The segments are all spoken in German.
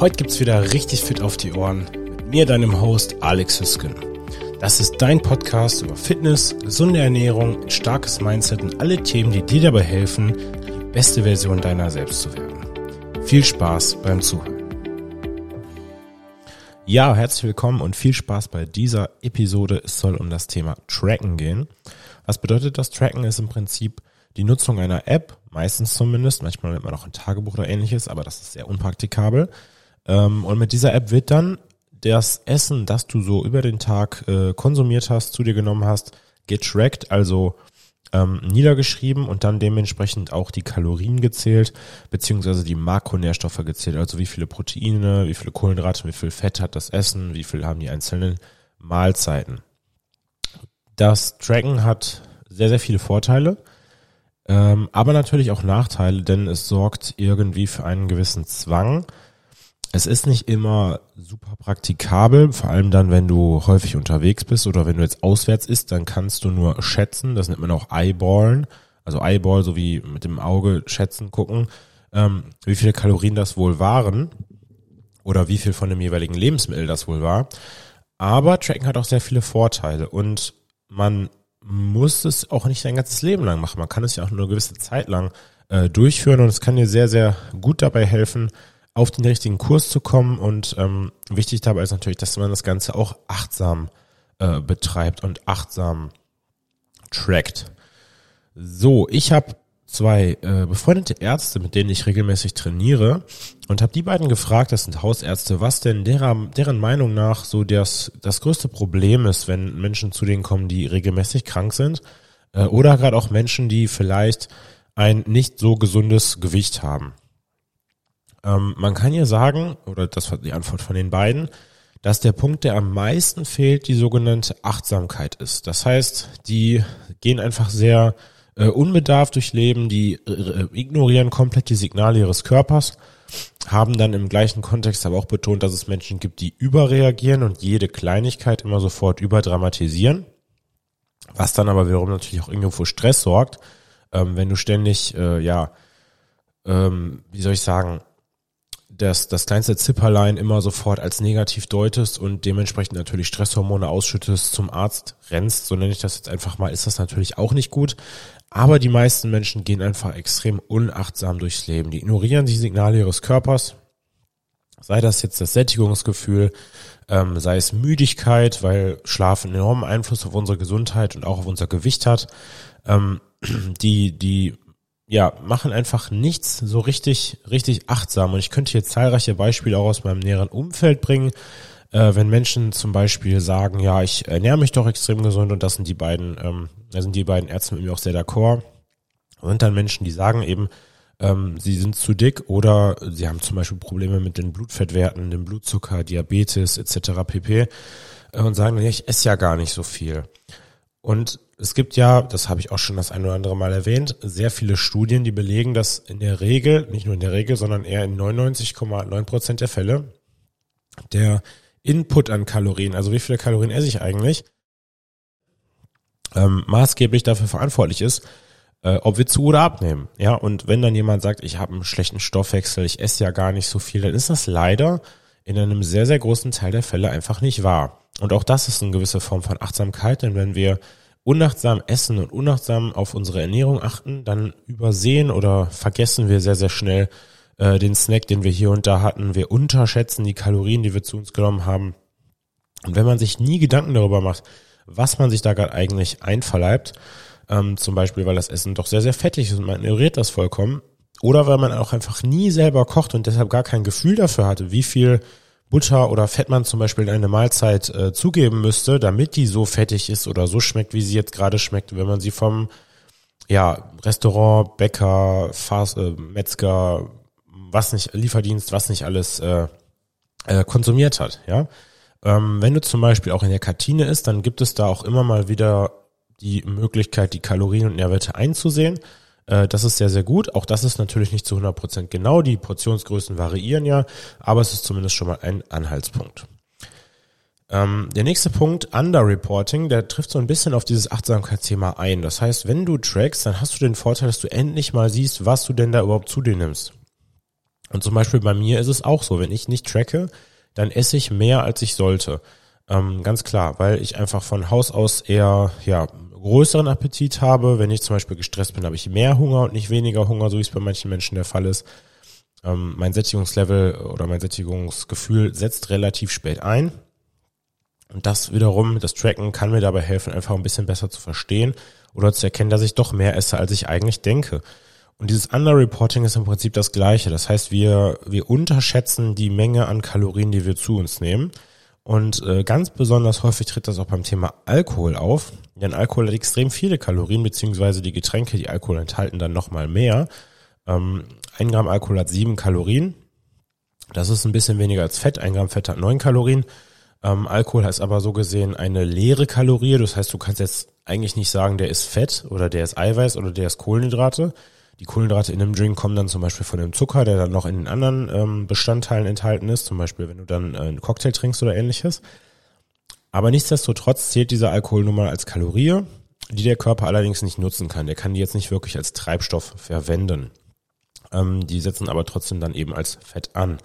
Heute gibt's wieder richtig fit auf die Ohren mit mir, deinem Host Alex Hüsken. Das ist dein Podcast über Fitness, gesunde Ernährung, ein starkes Mindset und alle Themen, die dir dabei helfen, die beste Version deiner selbst zu werden. Viel Spaß beim Zuhören. Ja, herzlich willkommen und viel Spaß bei dieser Episode. Es soll um das Thema Tracken gehen. Was bedeutet das? Tracken ist im Prinzip die Nutzung einer App, meistens zumindest, manchmal nennt man auch ein Tagebuch oder ähnliches, aber das ist sehr unpraktikabel. Ähm, und mit dieser App wird dann das Essen, das du so über den Tag äh, konsumiert hast, zu dir genommen hast, getrackt, also ähm, niedergeschrieben und dann dementsprechend auch die Kalorien gezählt, beziehungsweise die Makronährstoffe gezählt, also wie viele Proteine, wie viele Kohlenhydrate, wie viel Fett hat das Essen, wie viel haben die einzelnen Mahlzeiten. Das Tracken hat sehr, sehr viele Vorteile. Ähm, aber natürlich auch Nachteile, denn es sorgt irgendwie für einen gewissen Zwang. Es ist nicht immer super praktikabel, vor allem dann, wenn du häufig unterwegs bist oder wenn du jetzt auswärts isst, dann kannst du nur schätzen, das nennt man auch Eyeballen, also Eyeball, so wie mit dem Auge schätzen, gucken, ähm, wie viele Kalorien das wohl waren oder wie viel von dem jeweiligen Lebensmittel das wohl war. Aber Tracken hat auch sehr viele Vorteile und man muss es auch nicht dein ganzes Leben lang machen. Man kann es ja auch nur eine gewisse Zeit lang äh, durchführen und es kann dir sehr, sehr gut dabei helfen, auf den richtigen Kurs zu kommen. Und ähm, wichtig dabei ist natürlich, dass man das Ganze auch achtsam äh, betreibt und achtsam trackt. So, ich habe zwei äh, befreundete Ärzte, mit denen ich regelmäßig trainiere und habe die beiden gefragt, das sind Hausärzte, was denn deren, deren Meinung nach so das, das größte Problem ist, wenn Menschen zu denen kommen, die regelmäßig krank sind äh, oder gerade auch Menschen, die vielleicht ein nicht so gesundes Gewicht haben. Ähm, man kann ja sagen, oder das war die Antwort von den beiden, dass der Punkt, der am meisten fehlt, die sogenannte Achtsamkeit ist. Das heißt, die gehen einfach sehr äh, unbedarft durchleben, die äh, ignorieren komplett die Signale ihres Körpers, haben dann im gleichen Kontext aber auch betont, dass es Menschen gibt, die überreagieren und jede Kleinigkeit immer sofort überdramatisieren, was dann aber wiederum natürlich auch irgendwo Stress sorgt, ähm, wenn du ständig, äh, ja, ähm, wie soll ich sagen, das, das kleinste Zipperlein immer sofort als negativ deutest und dementsprechend natürlich Stresshormone ausschüttest, zum Arzt rennst, so nenne ich das jetzt einfach mal, ist das natürlich auch nicht gut. Aber die meisten Menschen gehen einfach extrem unachtsam durchs Leben. Die ignorieren die Signale ihres Körpers, sei das jetzt das Sättigungsgefühl, ähm, sei es Müdigkeit, weil Schlaf einen enormen Einfluss auf unsere Gesundheit und auch auf unser Gewicht hat. Ähm, die, die ja, machen einfach nichts so richtig, richtig achtsam. Und ich könnte hier zahlreiche Beispiele auch aus meinem näheren Umfeld bringen, äh, wenn Menschen zum Beispiel sagen, ja, ich ernähre mich doch extrem gesund und das sind die beiden, ähm, da sind die beiden Ärzte mit mir auch sehr d'accord. Und dann Menschen, die sagen eben, ähm, sie sind zu dick oder sie haben zum Beispiel Probleme mit den Blutfettwerten, dem Blutzucker, Diabetes etc. pp. Äh, und sagen, ja, ich esse ja gar nicht so viel. Und es gibt ja, das habe ich auch schon das ein oder andere Mal erwähnt, sehr viele Studien, die belegen, dass in der Regel, nicht nur in der Regel, sondern eher in 99,9 Prozent der Fälle der Input an Kalorien, also wie viele Kalorien esse ich eigentlich, ähm, maßgeblich dafür verantwortlich ist, äh, ob wir zu oder abnehmen. Ja, und wenn dann jemand sagt, ich habe einen schlechten Stoffwechsel, ich esse ja gar nicht so viel, dann ist das leider in einem sehr, sehr großen Teil der Fälle einfach nicht wahr. Und auch das ist eine gewisse Form von Achtsamkeit, denn wenn wir unachtsam essen und unachtsam auf unsere Ernährung achten, dann übersehen oder vergessen wir sehr, sehr schnell, äh, den Snack, den wir hier und da hatten. Wir unterschätzen die Kalorien, die wir zu uns genommen haben. Und wenn man sich nie Gedanken darüber macht, was man sich da gerade eigentlich einverleibt, ähm, zum Beispiel, weil das Essen doch sehr, sehr fettig ist und man ignoriert das vollkommen, oder weil man auch einfach nie selber kocht und deshalb gar kein Gefühl dafür hatte, wie viel Butter oder Fett man zum Beispiel in eine Mahlzeit äh, zugeben müsste, damit die so fettig ist oder so schmeckt, wie sie jetzt gerade schmeckt, wenn man sie vom ja, Restaurant, Bäcker, Fast, äh, Metzger, was nicht, Lieferdienst, was nicht alles äh, äh, konsumiert hat, ja. Ähm, wenn du zum Beispiel auch in der Kantine isst, dann gibt es da auch immer mal wieder die Möglichkeit, die Kalorien und Nährwerte einzusehen. Äh, das ist sehr, sehr gut. Auch das ist natürlich nicht zu 100 Prozent genau. Die Portionsgrößen variieren ja, aber es ist zumindest schon mal ein Anhaltspunkt. Ähm, der nächste Punkt, Underreporting, der trifft so ein bisschen auf dieses Achtsamkeitsthema ein. Das heißt, wenn du trackst, dann hast du den Vorteil, dass du endlich mal siehst, was du denn da überhaupt zu dir nimmst. Und zum Beispiel bei mir ist es auch so, wenn ich nicht tracke, dann esse ich mehr, als ich sollte. Ähm, ganz klar, weil ich einfach von Haus aus eher ja, größeren Appetit habe. Wenn ich zum Beispiel gestresst bin, habe ich mehr Hunger und nicht weniger Hunger, so wie es bei manchen Menschen der Fall ist. Ähm, mein Sättigungslevel oder mein Sättigungsgefühl setzt relativ spät ein. Und das wiederum, das Tracken kann mir dabei helfen, einfach ein bisschen besser zu verstehen oder zu erkennen, dass ich doch mehr esse, als ich eigentlich denke. Und dieses Underreporting ist im Prinzip das Gleiche. Das heißt, wir, wir unterschätzen die Menge an Kalorien, die wir zu uns nehmen. Und äh, ganz besonders häufig tritt das auch beim Thema Alkohol auf. Denn Alkohol hat extrem viele Kalorien, beziehungsweise die Getränke, die Alkohol enthalten, dann nochmal mehr. Ähm, ein Gramm Alkohol hat sieben Kalorien. Das ist ein bisschen weniger als Fett. Ein Gramm Fett hat neun Kalorien. Ähm, Alkohol heißt aber so gesehen eine leere Kalorie. Das heißt, du kannst jetzt eigentlich nicht sagen, der ist Fett oder der ist Eiweiß oder der ist Kohlenhydrate. Die Kohlenhydrate in einem Drink kommen dann zum Beispiel von dem Zucker, der dann noch in den anderen ähm, Bestandteilen enthalten ist. Zum Beispiel, wenn du dann äh, einen Cocktail trinkst oder ähnliches. Aber nichtsdestotrotz zählt dieser Alkohol nun mal als Kalorie, die der Körper allerdings nicht nutzen kann. Der kann die jetzt nicht wirklich als Treibstoff verwenden. Ähm, die setzen aber trotzdem dann eben als Fett an.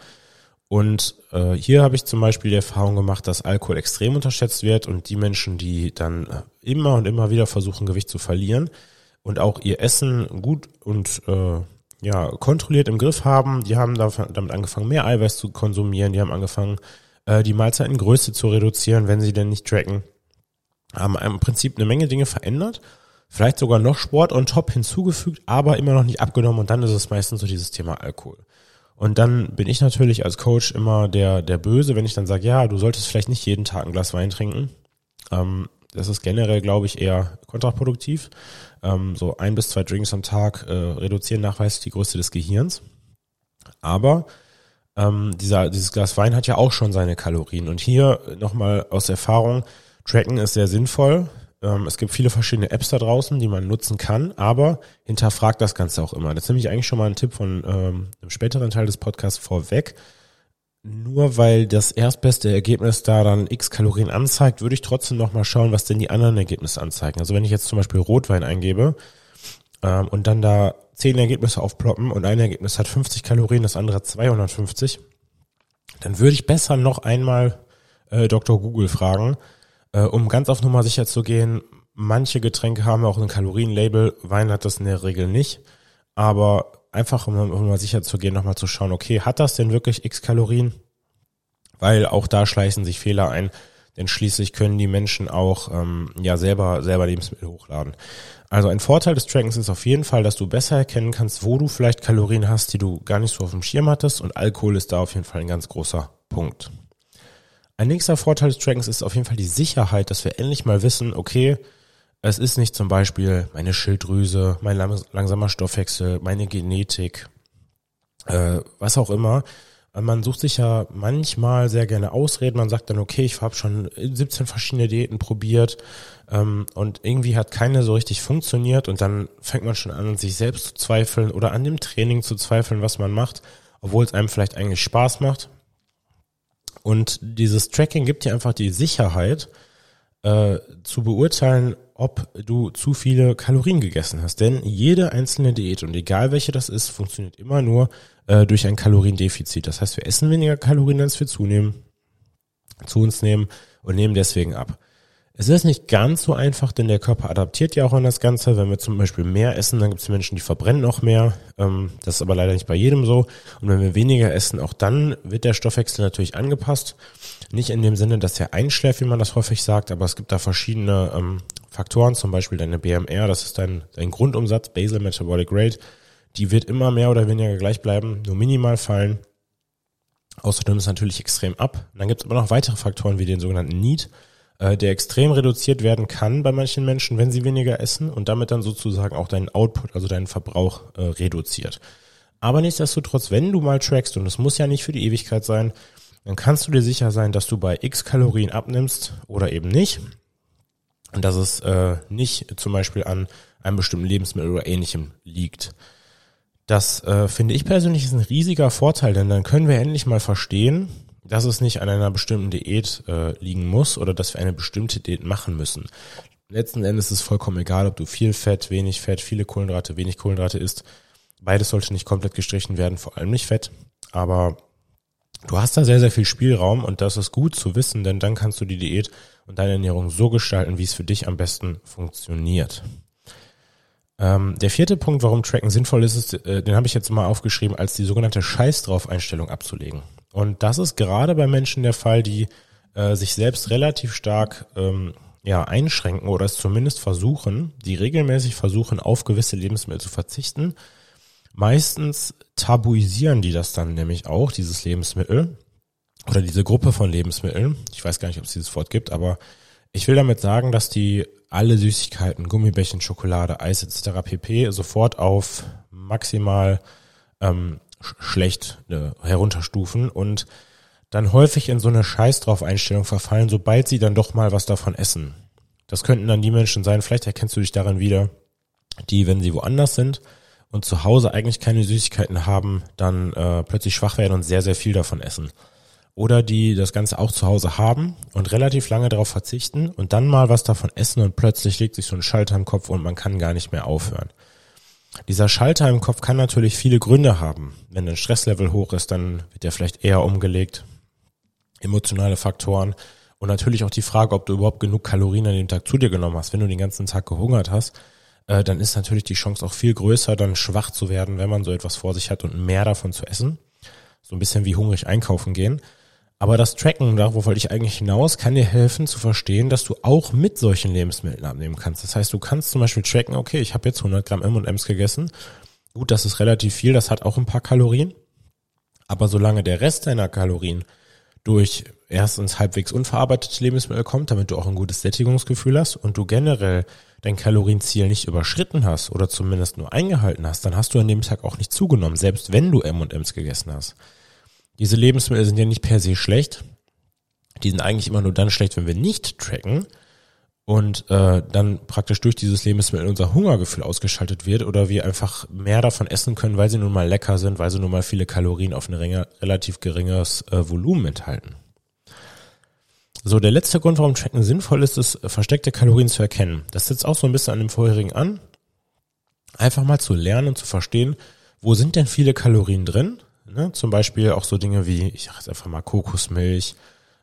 Und äh, hier habe ich zum Beispiel die Erfahrung gemacht, dass Alkohol extrem unterschätzt wird und die Menschen, die dann äh, immer und immer wieder versuchen, Gewicht zu verlieren und auch ihr Essen gut und äh, ja kontrolliert im Griff haben, die haben damit angefangen, mehr Eiweiß zu konsumieren, die haben angefangen, äh, die Mahlzeitengröße zu reduzieren, wenn sie denn nicht tracken, haben im Prinzip eine Menge Dinge verändert vielleicht sogar noch Sport on top hinzugefügt, aber immer noch nicht abgenommen und dann ist es meistens so dieses Thema Alkohol. Und dann bin ich natürlich als Coach immer der, der Böse, wenn ich dann sage, ja, du solltest vielleicht nicht jeden Tag ein Glas Wein trinken. Ähm, das ist generell, glaube ich, eher kontraproduktiv. Ähm, so ein bis zwei Drinks am Tag äh, reduzieren nachweislich die Größe des Gehirns. Aber ähm, dieser, dieses Glas Wein hat ja auch schon seine Kalorien. Und hier nochmal aus Erfahrung, Tracken ist sehr sinnvoll. Ähm, es gibt viele verschiedene Apps da draußen, die man nutzen kann, aber hinterfragt das Ganze auch immer. Das ist nämlich eigentlich schon mal ein Tipp von ähm, einem späteren Teil des Podcasts vorweg. Nur weil das erstbeste Ergebnis da dann x Kalorien anzeigt, würde ich trotzdem noch mal schauen, was denn die anderen Ergebnisse anzeigen. Also wenn ich jetzt zum Beispiel Rotwein eingebe ähm, und dann da zehn Ergebnisse aufploppen und ein Ergebnis hat 50 Kalorien, das andere 250, dann würde ich besser noch einmal äh, Dr. Google fragen, äh, um ganz auf Nummer sicher zu gehen, manche Getränke haben auch ein Kalorienlabel, Wein hat das in der Regel nicht. Aber einfach, um, um mal sicher zu gehen, nochmal zu schauen, okay, hat das denn wirklich x Kalorien? Weil auch da schleichen sich Fehler ein, denn schließlich können die Menschen auch ähm, ja selber selber Lebensmittel hochladen. Also ein Vorteil des Trackens ist auf jeden Fall, dass du besser erkennen kannst, wo du vielleicht Kalorien hast, die du gar nicht so auf dem Schirm hattest und Alkohol ist da auf jeden Fall ein ganz großer Punkt. Ein nächster Vorteil des Trackings ist auf jeden Fall die Sicherheit, dass wir endlich mal wissen, okay, es ist nicht zum Beispiel meine Schilddrüse, mein langsamer Stoffwechsel, meine Genetik, äh, was auch immer. Man sucht sich ja manchmal sehr gerne Ausreden. Man sagt dann, okay, ich habe schon 17 verschiedene Diäten probiert ähm, und irgendwie hat keine so richtig funktioniert und dann fängt man schon an, sich selbst zu zweifeln oder an dem Training zu zweifeln, was man macht, obwohl es einem vielleicht eigentlich Spaß macht. Und dieses Tracking gibt dir einfach die Sicherheit, äh, zu beurteilen, ob du zu viele Kalorien gegessen hast. Denn jede einzelne Diät, und egal welche das ist, funktioniert immer nur äh, durch ein Kaloriendefizit. Das heißt, wir essen weniger Kalorien, als wir zunehmen, zu uns nehmen und nehmen deswegen ab. Es ist nicht ganz so einfach, denn der Körper adaptiert ja auch an das Ganze. Wenn wir zum Beispiel mehr essen, dann gibt es Menschen, die verbrennen auch mehr. Ähm, das ist aber leider nicht bei jedem so. Und wenn wir weniger essen, auch dann wird der Stoffwechsel natürlich angepasst. Nicht in dem Sinne, dass er einschläft, wie man das häufig sagt, aber es gibt da verschiedene ähm, Faktoren, zum Beispiel deine BMR, das ist dein, dein Grundumsatz, Basal Metabolic Rate. Die wird immer mehr oder weniger gleich bleiben, nur minimal fallen. Außerdem ist natürlich extrem ab. Und dann gibt es aber noch weitere Faktoren wie den sogenannten Need äh, der extrem reduziert werden kann bei manchen Menschen, wenn sie weniger essen und damit dann sozusagen auch deinen Output, also deinen Verbrauch äh, reduziert. Aber nichtsdestotrotz, wenn du mal trackst, und es muss ja nicht für die Ewigkeit sein, dann kannst du dir sicher sein, dass du bei x Kalorien abnimmst oder eben nicht. Dass es äh, nicht zum Beispiel an einem bestimmten Lebensmittel oder ähnlichem liegt. Das äh, finde ich persönlich ist ein riesiger Vorteil, denn dann können wir endlich mal verstehen, dass es nicht an einer bestimmten Diät äh, liegen muss oder dass wir eine bestimmte Diät machen müssen. Letzten Endes ist es vollkommen egal, ob du viel Fett, wenig Fett, viele Kohlenhydrate, wenig Kohlenhydrate isst. Beides sollte nicht komplett gestrichen werden, vor allem nicht Fett. aber du hast da sehr, sehr viel Spielraum und das ist gut zu wissen, denn dann kannst du die Diät und deine Ernährung so gestalten, wie es für dich am besten funktioniert. Ähm, der vierte Punkt, warum Tracken sinnvoll ist, ist äh, den habe ich jetzt mal aufgeschrieben, als die sogenannte Scheiß drauf Einstellung abzulegen. Und das ist gerade bei Menschen der Fall, die äh, sich selbst relativ stark ähm, ja, einschränken oder es zumindest versuchen, die regelmäßig versuchen, auf gewisse Lebensmittel zu verzichten. Meistens tabuisieren die das dann nämlich auch, dieses Lebensmittel oder diese Gruppe von Lebensmitteln. Ich weiß gar nicht, ob es dieses Wort gibt, aber ich will damit sagen, dass die alle Süßigkeiten, Gummibärchen, Schokolade, Eis etc. pp. sofort auf maximal ähm, schlecht äh, herunterstufen und dann häufig in so eine Scheiß drauf Einstellung verfallen, sobald sie dann doch mal was davon essen. Das könnten dann die Menschen sein, vielleicht erkennst du dich darin wieder, die, wenn sie woanders sind und zu Hause eigentlich keine Süßigkeiten haben, dann äh, plötzlich schwach werden und sehr, sehr viel davon essen oder die das Ganze auch zu Hause haben und relativ lange darauf verzichten und dann mal was davon essen und plötzlich legt sich so ein Schalter im Kopf und man kann gar nicht mehr aufhören. Dieser Schalter im Kopf kann natürlich viele Gründe haben. Wenn ein Stresslevel hoch ist, dann wird der vielleicht eher umgelegt. Emotionale Faktoren und natürlich auch die Frage, ob du überhaupt genug Kalorien an dem Tag zu dir genommen hast. Wenn du den ganzen Tag gehungert hast, äh, dann ist natürlich die Chance auch viel größer, dann schwach zu werden, wenn man so etwas vor sich hat und mehr davon zu essen. So ein bisschen wie hungrig einkaufen gehen. Aber das Tracken, darauf wollte ich eigentlich hinaus, kann dir helfen zu verstehen, dass du auch mit solchen Lebensmitteln abnehmen kannst. Das heißt, du kannst zum Beispiel tracken, okay, ich habe jetzt 100 Gramm M&M's gegessen. Gut, das ist relativ viel, das hat auch ein paar Kalorien. Aber solange der Rest deiner Kalorien durch erstens halbwegs unverarbeitete Lebensmittel kommt, damit du auch ein gutes Sättigungsgefühl hast und du generell dein Kalorienziel nicht überschritten hast oder zumindest nur eingehalten hast, dann hast du an dem Tag auch nicht zugenommen, selbst wenn du M&M's gegessen hast. Diese Lebensmittel sind ja nicht per se schlecht. Die sind eigentlich immer nur dann schlecht, wenn wir nicht tracken und äh, dann praktisch durch dieses Lebensmittel unser Hungergefühl ausgeschaltet wird oder wir einfach mehr davon essen können, weil sie nun mal lecker sind, weil sie nun mal viele Kalorien auf ein relativ geringes äh, Volumen enthalten. So, der letzte Grund, warum Tracken sinnvoll ist, ist, versteckte Kalorien zu erkennen. Das setzt auch so ein bisschen an dem vorherigen an. Einfach mal zu lernen und zu verstehen, wo sind denn viele Kalorien drin Ne? Zum Beispiel auch so Dinge wie, ich sag jetzt einfach mal Kokosmilch,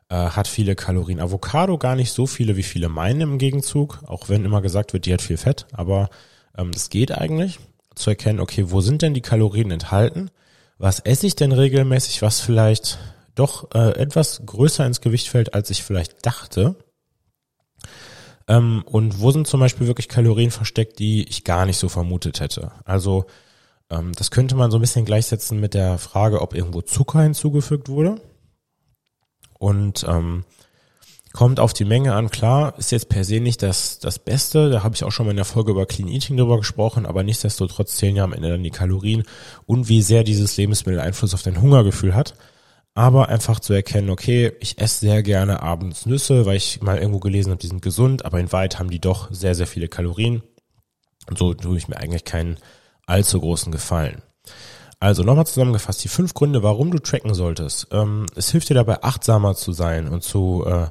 äh, hat viele Kalorien. Avocado gar nicht so viele, wie viele meinen im Gegenzug, auch wenn immer gesagt wird, die hat viel Fett, aber ähm, das geht eigentlich, zu erkennen, okay, wo sind denn die Kalorien enthalten? Was esse ich denn regelmäßig, was vielleicht doch äh, etwas größer ins Gewicht fällt, als ich vielleicht dachte? Ähm, und wo sind zum Beispiel wirklich Kalorien versteckt, die ich gar nicht so vermutet hätte? Also das könnte man so ein bisschen gleichsetzen mit der Frage, ob irgendwo Zucker hinzugefügt wurde. Und ähm, kommt auf die Menge an. Klar, ist jetzt per se nicht das, das Beste. Da habe ich auch schon mal in der Folge über Clean Eating drüber gesprochen, aber nichtsdestotrotz zählen ja am Ende dann die Kalorien und wie sehr dieses Lebensmittel Einfluss auf dein Hungergefühl hat. Aber einfach zu erkennen, okay, ich esse sehr gerne abends Nüsse, weil ich mal irgendwo gelesen habe, die sind gesund, aber in Wahrheit haben die doch sehr, sehr viele Kalorien. Und so tue ich mir eigentlich keinen allzu großen Gefallen. Also nochmal zusammengefasst, die fünf Gründe, warum du tracken solltest. Ähm, es hilft dir dabei, achtsamer zu sein und zu, äh,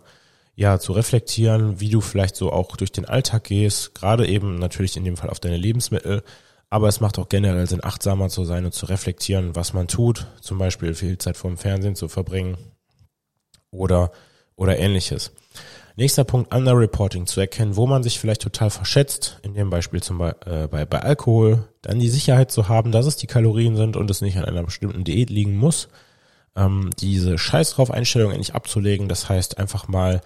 ja, zu reflektieren, wie du vielleicht so auch durch den Alltag gehst, gerade eben natürlich in dem Fall auf deine Lebensmittel, aber es macht auch generell Sinn, achtsamer zu sein und zu reflektieren, was man tut, zum Beispiel viel Zeit vor dem Fernsehen zu verbringen oder, oder ähnliches. Nächster Punkt, Underreporting, zu erkennen, wo man sich vielleicht total verschätzt, in dem Beispiel zum Beispiel äh, bei, bei Alkohol, dann die Sicherheit zu haben, dass es die Kalorien sind und es nicht an einer bestimmten Diät liegen muss, ähm, diese Scheiß drauf Einstellung endlich abzulegen, das heißt einfach mal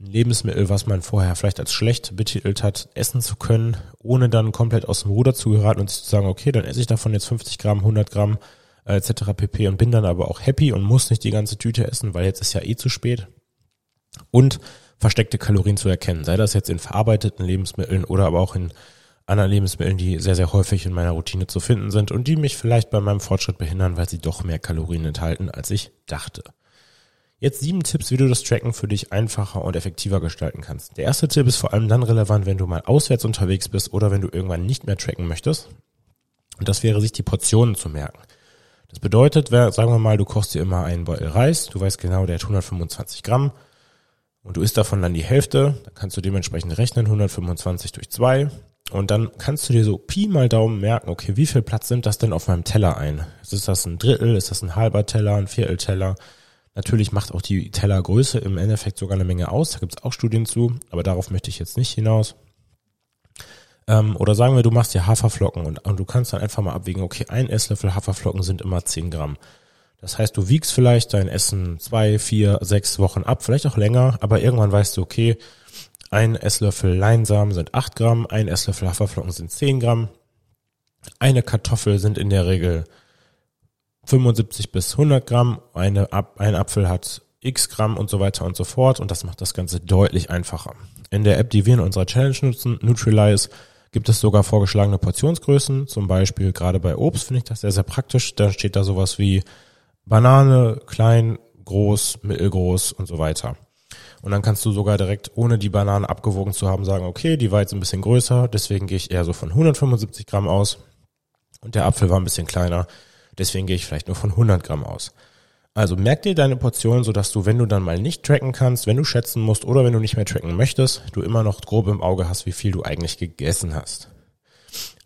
ein Lebensmittel, was man vorher vielleicht als schlecht betitelt hat, essen zu können, ohne dann komplett aus dem Ruder zu geraten und zu sagen, okay, dann esse ich davon jetzt 50 Gramm, 100 Gramm äh, etc. pp. und bin dann aber auch happy und muss nicht die ganze Tüte essen, weil jetzt ist ja eh zu spät. Und versteckte Kalorien zu erkennen, sei das jetzt in verarbeiteten Lebensmitteln oder aber auch in anderen Lebensmitteln, die sehr, sehr häufig in meiner Routine zu finden sind und die mich vielleicht bei meinem Fortschritt behindern, weil sie doch mehr Kalorien enthalten, als ich dachte. Jetzt sieben Tipps, wie du das Tracken für dich einfacher und effektiver gestalten kannst. Der erste Tipp ist vor allem dann relevant, wenn du mal auswärts unterwegs bist oder wenn du irgendwann nicht mehr tracken möchtest. Und das wäre, sich die Portionen zu merken. Das bedeutet, sagen wir mal, du kochst dir immer einen Beutel Reis, du weißt genau, der hat 125 Gramm, und du isst davon dann die Hälfte, dann kannst du dementsprechend rechnen, 125 durch zwei Und dann kannst du dir so Pi mal Daumen merken, okay, wie viel Platz nimmt das denn auf meinem Teller ein? Ist das ein Drittel? Ist das ein halber Teller? Ein Viertelteller? Natürlich macht auch die Tellergröße im Endeffekt sogar eine Menge aus. Da gibt es auch Studien zu, aber darauf möchte ich jetzt nicht hinaus. Ähm, oder sagen wir, du machst dir Haferflocken und, und du kannst dann einfach mal abwägen, okay, ein Esslöffel Haferflocken sind immer 10 Gramm. Das heißt, du wiegst vielleicht dein Essen zwei, vier, sechs Wochen ab, vielleicht auch länger, aber irgendwann weißt du, okay, ein Esslöffel Leinsamen sind 8 Gramm, ein Esslöffel Haferflocken sind 10 Gramm, eine Kartoffel sind in der Regel 75 bis 100 Gramm, eine, ein Apfel hat x Gramm und so weiter und so fort. Und das macht das Ganze deutlich einfacher. In der App, die wir in unserer Challenge nutzen, Nutrilise, gibt es sogar vorgeschlagene Portionsgrößen, zum Beispiel gerade bei Obst finde ich das sehr, sehr praktisch, da steht da sowas wie Banane, klein, groß, mittelgroß und so weiter. Und dann kannst du sogar direkt, ohne die Bananen abgewogen zu haben, sagen, okay, die war jetzt ein bisschen größer, deswegen gehe ich eher so von 175 Gramm aus. Und der Apfel war ein bisschen kleiner, deswegen gehe ich vielleicht nur von 100 Gramm aus. Also merk dir deine Portion, sodass du, wenn du dann mal nicht tracken kannst, wenn du schätzen musst oder wenn du nicht mehr tracken möchtest, du immer noch grob im Auge hast, wie viel du eigentlich gegessen hast.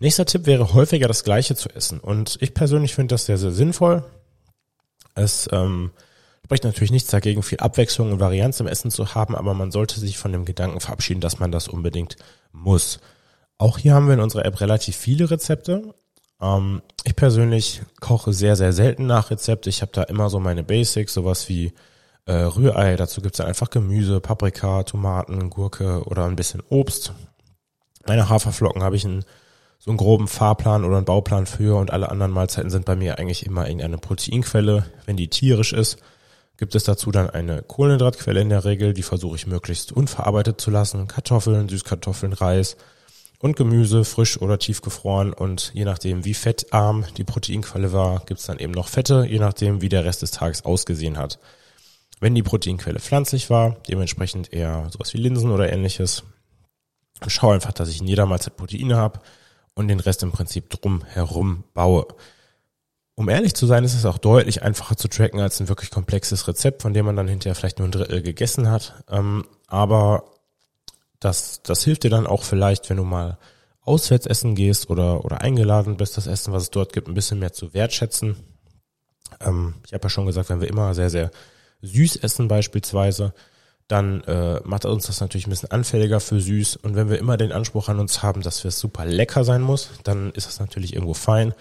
Nächster Tipp wäre häufiger das Gleiche zu essen. Und ich persönlich finde das sehr, sehr sinnvoll. Es ähm, spricht natürlich nichts dagegen, viel Abwechslung und Varianz im Essen zu haben, aber man sollte sich von dem Gedanken verabschieden, dass man das unbedingt muss. Auch hier haben wir in unserer App relativ viele Rezepte. Ähm, ich persönlich koche sehr, sehr selten nach Rezept. Ich habe da immer so meine Basics, sowas wie äh, Rührei. Dazu gibt's dann einfach Gemüse, Paprika, Tomaten, Gurke oder ein bisschen Obst. Meine Haferflocken habe ich einen, so einen groben Fahrplan oder einen Bauplan für und alle anderen Mahlzeiten sind bei mir eigentlich immer irgendeine Proteinquelle, wenn die tierisch ist gibt es dazu dann eine Kohlenhydratquelle in der Regel, die versuche ich möglichst unverarbeitet zu lassen. Kartoffeln, Süßkartoffeln, Reis und Gemüse, frisch oder tiefgefroren. Und je nachdem, wie fettarm die Proteinquelle war, gibt es dann eben noch Fette, je nachdem, wie der Rest des Tages ausgesehen hat. Wenn die Proteinquelle pflanzlich war, dementsprechend eher sowas wie Linsen oder ähnliches, schau einfach, dass ich in jeder Mahlzeit Proteine habe und den Rest im Prinzip drum herum baue. Um ehrlich zu sein, ist es auch deutlich einfacher zu tracken als ein wirklich komplexes Rezept, von dem man dann hinterher vielleicht nur ein Drittel gegessen hat. Ähm, aber das, das hilft dir dann auch vielleicht, wenn du mal auswärts essen gehst oder, oder eingeladen bist, das Essen, was es dort gibt, ein bisschen mehr zu wertschätzen. Ähm, ich habe ja schon gesagt, wenn wir immer sehr, sehr süß essen beispielsweise, dann äh, macht uns das natürlich ein bisschen anfälliger für süß. Und wenn wir immer den Anspruch an uns haben, dass es super lecker sein muss, dann ist das natürlich irgendwo fein.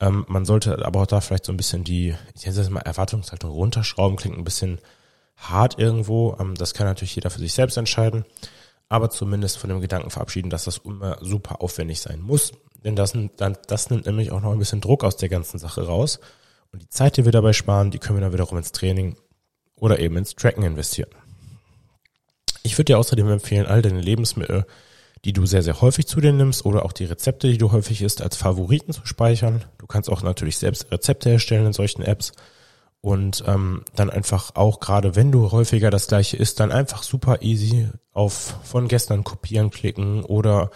Ähm, man sollte aber auch da vielleicht so ein bisschen die, ich nenne es mal Erwartungshaltung runterschrauben, klingt ein bisschen hart irgendwo. Ähm, das kann natürlich jeder für sich selbst entscheiden. Aber zumindest von dem Gedanken verabschieden, dass das immer super aufwendig sein muss. Denn das, dann, das nimmt nämlich auch noch ein bisschen Druck aus der ganzen Sache raus. Und die Zeit, die wir dabei sparen, die können wir dann wiederum ins Training oder eben ins Tracken investieren. Ich würde dir außerdem empfehlen, all deine Lebensmittel die du sehr, sehr häufig zu dir nimmst oder auch die Rezepte, die du häufig isst, als Favoriten zu speichern. Du kannst auch natürlich selbst Rezepte erstellen in solchen Apps und ähm, dann einfach auch gerade wenn du häufiger das gleiche isst, dann einfach super easy auf von gestern kopieren klicken oder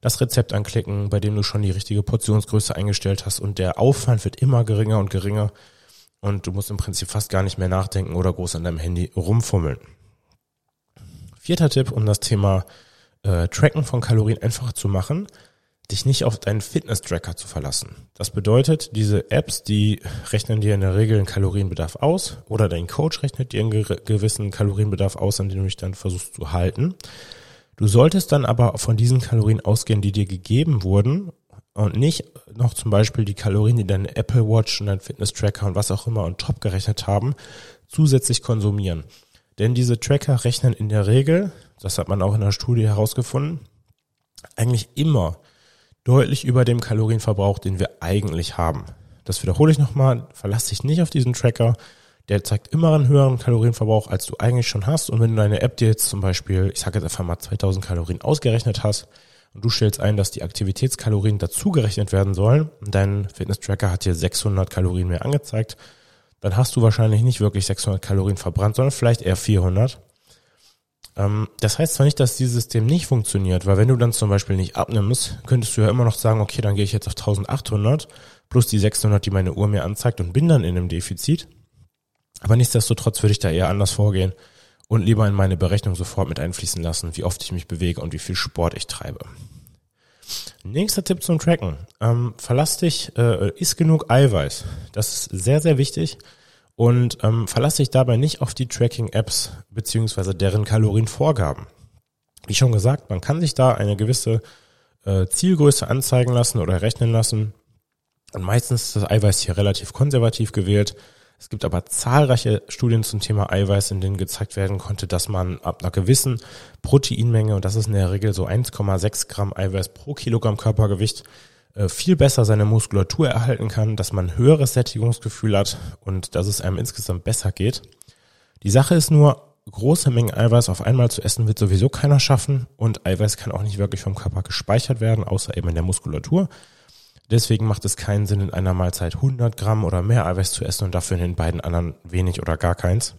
das Rezept anklicken, bei dem du schon die richtige Portionsgröße eingestellt hast und der Aufwand wird immer geringer und geringer und du musst im Prinzip fast gar nicht mehr nachdenken oder groß an deinem Handy rumfummeln. Vierter Tipp, um das Thema äh, Tracken von Kalorien einfacher zu machen, dich nicht auf deinen Fitness-Tracker zu verlassen. Das bedeutet, diese Apps, die rechnen dir in der Regel einen Kalorienbedarf aus oder dein Coach rechnet dir einen gewissen Kalorienbedarf aus, an den du dich dann versuchst zu halten. Du solltest dann aber von diesen Kalorien ausgehen, die dir gegeben wurden und nicht noch zum Beispiel die Kalorien, die deine Apple Watch und dein Fitness-Tracker und was auch immer on top gerechnet haben, zusätzlich konsumieren. Denn diese Tracker rechnen in der Regel das hat man auch in der Studie herausgefunden, eigentlich immer deutlich über dem Kalorienverbrauch, den wir eigentlich haben. Das wiederhole ich nochmal, verlass dich nicht auf diesen Tracker. Der zeigt immer einen höheren Kalorienverbrauch, als du eigentlich schon hast. Und wenn du deine App dir jetzt zum Beispiel, ich sage jetzt einfach mal 2000 Kalorien ausgerechnet hast und du stellst ein, dass die Aktivitätskalorien dazugerechnet werden sollen und dein Fitness-Tracker hat dir 600 Kalorien mehr angezeigt, dann hast du wahrscheinlich nicht wirklich 600 Kalorien verbrannt, sondern vielleicht eher 400. Ähm, das heißt zwar nicht, dass dieses System nicht funktioniert, weil wenn du dann zum Beispiel nicht abnimmst, könntest du ja immer noch sagen, okay, dann gehe ich jetzt auf 1800 plus die 600, die meine Uhr mir anzeigt und bin dann in einem Defizit. Aber nichtsdestotrotz würde ich da eher anders vorgehen und lieber in meine Berechnung sofort mit einfließen lassen, wie oft ich mich bewege und wie viel Sport ich treibe. Nächster Tipp zum Tracken. Ähm, verlass dich, äh, isst genug Eiweiß. Das ist sehr, sehr wichtig. Und ähm, verlass dich dabei nicht auf die Tracking-Apps beziehungsweise deren Kalorienvorgaben. Wie schon gesagt, man kann sich da eine gewisse äh, Zielgröße anzeigen lassen oder rechnen lassen. Und meistens ist das Eiweiß hier relativ konservativ gewählt. Es gibt aber zahlreiche Studien zum Thema Eiweiß, in denen gezeigt werden konnte, dass man ab einer gewissen Proteinmenge, und das ist in der Regel so 1,6 Gramm Eiweiß pro Kilogramm Körpergewicht, äh, viel besser seine Muskulatur erhalten kann, dass man höheres Sättigungsgefühl hat und dass es einem insgesamt besser geht. Die Sache ist nur, große Mengen Eiweiß auf einmal zu essen wird sowieso keiner schaffen und Eiweiß kann auch nicht wirklich vom Körper gespeichert werden, außer eben in der Muskulatur. Deswegen macht es keinen Sinn, in einer Mahlzeit 100 Gramm oder mehr Eiweiß zu essen und dafür in den beiden anderen wenig oder gar keins.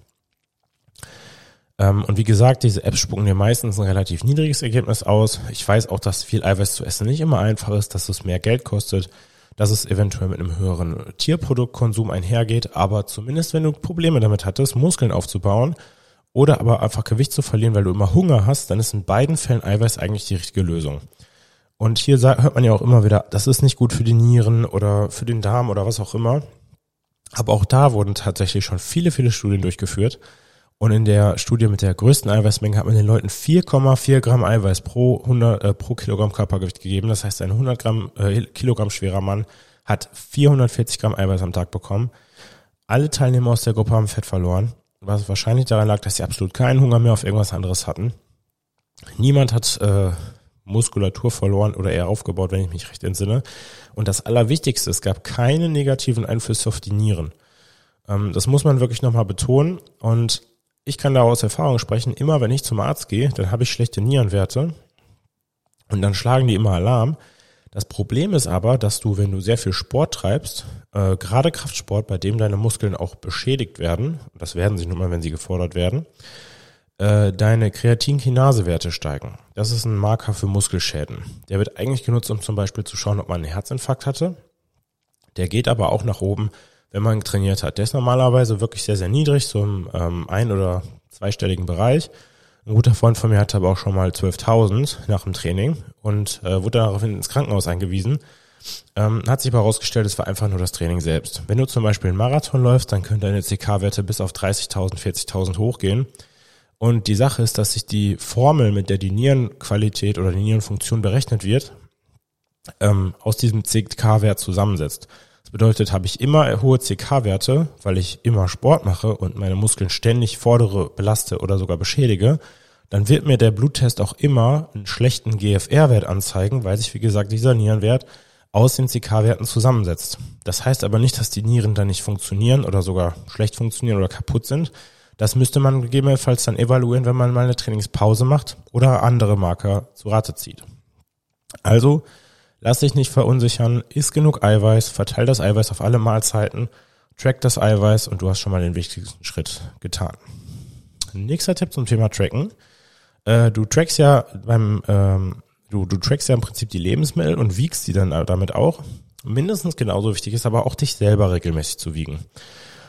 Ähm, und wie gesagt, diese Apps spucken dir meistens ein relativ niedriges Ergebnis aus. Ich weiß auch, dass viel Eiweiß zu essen nicht immer einfach ist, dass es mehr Geld kostet, dass es eventuell mit einem höheren Tierproduktkonsum einhergeht, aber zumindest wenn du Probleme damit hattest, Muskeln aufzubauen oder aber einfach Gewicht zu verlieren, weil du immer Hunger hast, dann ist in beiden Fällen Eiweiß eigentlich die richtige Lösung. Und hier hört man ja auch immer wieder, das ist nicht gut für die Nieren oder für den Darm oder was auch immer. Aber auch da wurden tatsächlich schon viele, viele Studien durchgeführt. Und in der Studie mit der größten Eiweißmenge hat man den Leuten 4,4 Gramm Eiweiß pro 100, äh, pro Kilogramm Körpergewicht gegeben. Das heißt, ein 100 Gramm, äh, Kilogramm schwerer Mann hat 440 Gramm Eiweiß am Tag bekommen. Alle Teilnehmer aus der Gruppe haben Fett verloren, was wahrscheinlich daran lag, dass sie absolut keinen Hunger mehr auf irgendwas anderes hatten. Niemand hat äh, Muskulatur verloren oder eher aufgebaut, wenn ich mich recht entsinne. Und das Allerwichtigste, es gab keine negativen Einflüsse auf die Nieren. Ähm, das muss man wirklich nochmal betonen. Und ich kann da aus Erfahrung sprechen, immer wenn ich zum Arzt gehe, dann habe ich schlechte Nierenwerte und dann schlagen die immer Alarm. Das Problem ist aber, dass du, wenn du sehr viel Sport treibst, äh, gerade Kraftsport, bei dem deine Muskeln auch beschädigt werden, das werden sie nun mal, wenn sie gefordert werden, äh, deine Kreatinkinasewerte steigen. Das ist ein Marker für Muskelschäden. Der wird eigentlich genutzt, um zum Beispiel zu schauen, ob man einen Herzinfarkt hatte. Der geht aber auch nach oben, wenn man trainiert hat. Der ist normalerweise wirklich sehr, sehr niedrig, so im ähm, ein- oder zweistelligen Bereich. Ein guter Freund von mir hatte aber auch schon mal 12.000 nach dem Training und äh, wurde daraufhin ins Krankenhaus eingewiesen. Ähm, hat sich aber herausgestellt, es war einfach nur das Training selbst. Wenn du zum Beispiel einen Marathon läufst, dann können deine CK-Werte bis auf 30.000, 40.000 hochgehen. Und die Sache ist, dass sich die Formel, mit der die Nierenqualität oder die Nierenfunktion berechnet wird, ähm, aus diesem CK-Wert zusammensetzt. Das bedeutet, habe ich immer hohe CK-Werte, weil ich immer Sport mache und meine Muskeln ständig fordere, belaste oder sogar beschädige, dann wird mir der Bluttest auch immer einen schlechten GFR-Wert anzeigen, weil sich, wie gesagt, dieser Nierenwert aus den CK-Werten zusammensetzt. Das heißt aber nicht, dass die Nieren dann nicht funktionieren oder sogar schlecht funktionieren oder kaputt sind, das müsste man gegebenenfalls dann evaluieren, wenn man mal eine Trainingspause macht oder andere Marker zu Rate zieht. Also, lass dich nicht verunsichern, isst genug Eiweiß, verteil das Eiweiß auf alle Mahlzeiten, track das Eiweiß und du hast schon mal den wichtigsten Schritt getan. Nächster Tipp zum Thema Tracken. Äh, du trackst ja beim, ähm, du, du trackst ja im Prinzip die Lebensmittel und wiegst die dann damit auch. Mindestens genauso wichtig ist aber auch dich selber regelmäßig zu wiegen.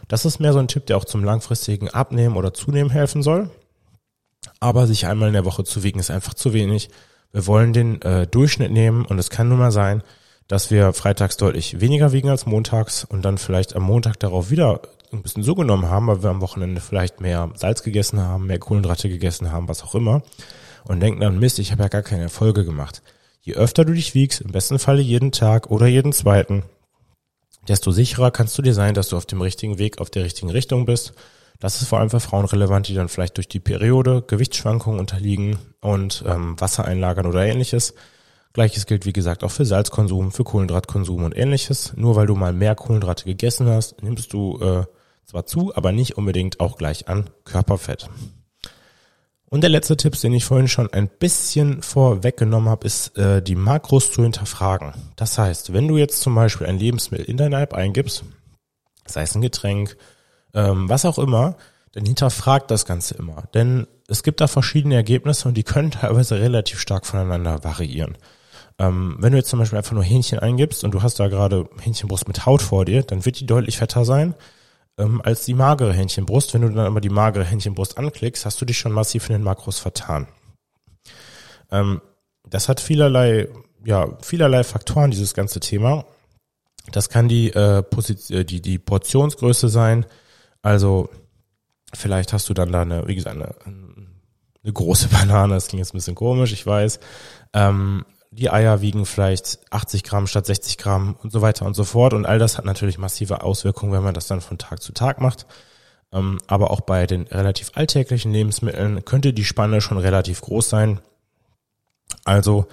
Das ist mehr so ein Tipp, der auch zum langfristigen Abnehmen oder Zunehmen helfen soll. Aber sich einmal in der Woche zu wiegen ist einfach zu wenig. Wir wollen den äh, Durchschnitt nehmen und es kann nun mal sein, dass wir freitags deutlich weniger wiegen als montags und dann vielleicht am Montag darauf wieder ein bisschen zugenommen haben, weil wir am Wochenende vielleicht mehr Salz gegessen haben, mehr Kohlenhydrate gegessen haben, was auch immer. Und denken dann, Mist, ich habe ja gar keine Erfolge gemacht. Je öfter du dich wiegst, im besten Falle jeden Tag oder jeden zweiten, desto sicherer kannst du dir sein, dass du auf dem richtigen Weg, auf der richtigen Richtung bist. Das ist vor allem für Frauen relevant, die dann vielleicht durch die Periode Gewichtsschwankungen unterliegen und ähm, Wasser einlagern oder ähnliches. Gleiches gilt, wie gesagt, auch für Salzkonsum, für Kohlenhydratkonsum und ähnliches. Nur weil du mal mehr Kohlenhydrate gegessen hast, nimmst du äh, zwar zu, aber nicht unbedingt auch gleich an Körperfett. Und der letzte Tipp, den ich vorhin schon ein bisschen vorweggenommen habe, ist äh, die Makros zu hinterfragen. Das heißt, wenn du jetzt zum Beispiel ein Lebensmittel in deine App eingibst, sei es ein Getränk, ähm, was auch immer, dann hinterfragt das Ganze immer. Denn es gibt da verschiedene Ergebnisse und die können teilweise relativ stark voneinander variieren. Ähm, wenn du jetzt zum Beispiel einfach nur Hähnchen eingibst und du hast da gerade Hähnchenbrust mit Haut vor dir, dann wird die deutlich fetter sein ähm, als die magere Hähnchenbrust. Wenn du dann aber die magere Hähnchenbrust anklickst, hast du dich schon massiv in den Makros vertan. Ähm, das hat vielerlei ja vielerlei Faktoren, dieses ganze Thema. Das kann die, äh, Position, äh, die, die Portionsgröße sein. Also vielleicht hast du dann da eine, wie gesagt, eine, eine große Banane. Das klingt jetzt ein bisschen komisch, ich weiß. Ähm, die Eier wiegen vielleicht 80 Gramm statt 60 Gramm und so weiter und so fort. Und all das hat natürlich massive Auswirkungen, wenn man das dann von Tag zu Tag macht. Ähm, aber auch bei den relativ alltäglichen Lebensmitteln könnte die Spanne schon relativ groß sein. Also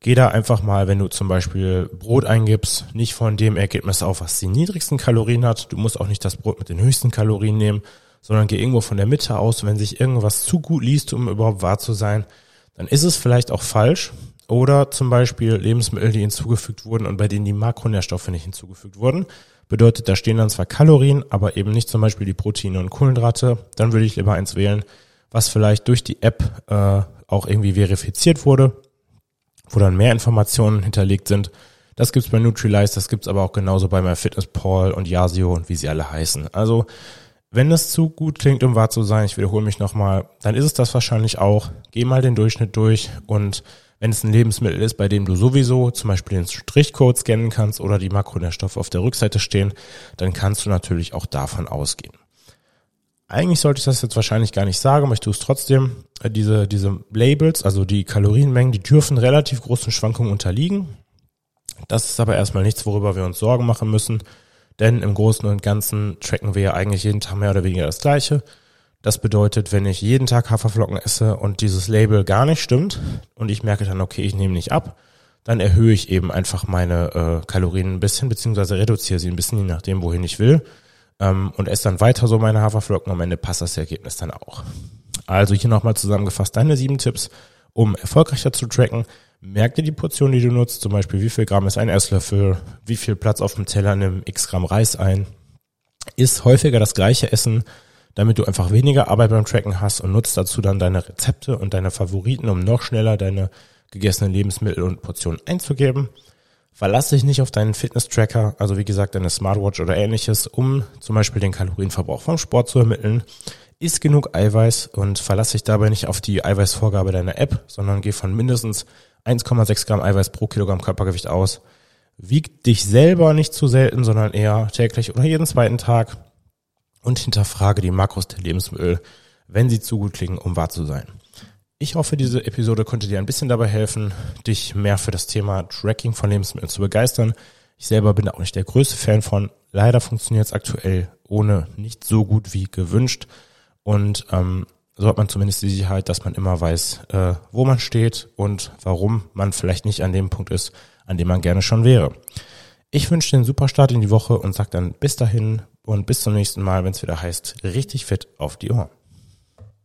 geh da einfach mal, wenn du zum Beispiel Brot eingibst, nicht von dem Ergebnis auf, was die niedrigsten Kalorien hat. Du musst auch nicht das Brot mit den höchsten Kalorien nehmen, sondern geh irgendwo von der Mitte aus. Wenn sich irgendwas zu gut liest, um überhaupt wahr zu sein, dann ist es vielleicht auch falsch. Oder zum Beispiel Lebensmittel, die hinzugefügt wurden und bei denen die Makronährstoffe nicht hinzugefügt wurden. Bedeutet, da stehen dann zwar Kalorien, aber eben nicht zum Beispiel die Proteine und Kohlenhydrate. Dann würde ich lieber eins wählen, was vielleicht durch die App äh, auch irgendwie verifiziert wurde wo dann mehr Informationen hinterlegt sind. Das gibt's bei Nutrilite, das gibt's aber auch genauso bei MyFitnessPal und Yasio und wie sie alle heißen. Also, wenn es zu gut klingt, um wahr zu sein, ich wiederhole mich nochmal, dann ist es das wahrscheinlich auch. Geh mal den Durchschnitt durch und wenn es ein Lebensmittel ist, bei dem du sowieso zum Beispiel den Strichcode scannen kannst oder die Makronährstoffe auf der Rückseite stehen, dann kannst du natürlich auch davon ausgehen. Eigentlich sollte ich das jetzt wahrscheinlich gar nicht sagen, aber ich tue es trotzdem. Äh, diese, diese Labels, also die Kalorienmengen, die dürfen relativ großen Schwankungen unterliegen. Das ist aber erstmal nichts, worüber wir uns Sorgen machen müssen, denn im Großen und Ganzen tracken wir ja eigentlich jeden Tag mehr oder weniger das Gleiche. Das bedeutet, wenn ich jeden Tag Haferflocken esse und dieses Label gar nicht stimmt und ich merke dann, okay, ich nehme nicht ab, dann erhöhe ich eben einfach meine äh, Kalorien ein bisschen, beziehungsweise reduziere sie ein bisschen, je nachdem, wohin ich will ähm, und esse dann weiter so meine Haferflocken. Am Ende passt das Ergebnis dann auch. Also hier nochmal zusammengefasst deine sieben Tipps, um erfolgreicher zu tracken. Merk dir die Portion, die du nutzt, zum Beispiel wie viel Gramm ist ein Esslöffel, wie viel Platz auf dem Teller nimm x Gramm Reis ein. Iss häufiger das gleiche Essen, damit du einfach weniger Arbeit beim Tracken hast und nutzt dazu dann deine Rezepte und deine Favoriten, um noch schneller deine gegessenen Lebensmittel und Portionen einzugeben. Verlass dich nicht auf deinen Fitness-Tracker, also wie gesagt deine Smartwatch oder ähnliches, um zum Beispiel den Kalorienverbrauch vom Sport zu ermitteln. Iss genug Eiweiß und verlass dich dabei nicht auf die Eiweißvorgabe deiner App, sondern geh von mindestens 1,6 Gramm Eiweiß pro Kilogramm Körpergewicht aus. Wieg dich selber nicht zu selten, sondern eher täglich oder jeden zweiten Tag und hinterfrage die Makros der Lebensmittel, wenn sie zu gut klingen, um wahr zu sein. Ich hoffe, diese Episode konnte dir ein bisschen dabei helfen, dich mehr für das Thema Tracking von Lebensmitteln zu begeistern. Ich selber bin auch nicht der größte Fan von. Leider funktioniert es aktuell ohne nicht so gut wie gewünscht. Und ähm, so hat man zumindest die Sicherheit, dass man immer weiß, äh, wo man steht und warum man vielleicht nicht an dem Punkt ist, an dem man gerne schon wäre. Ich wünsche dir einen super Start in die Woche und sag dann bis dahin und bis zum nächsten Mal, wenn es wieder heißt, richtig fit auf die Ohren.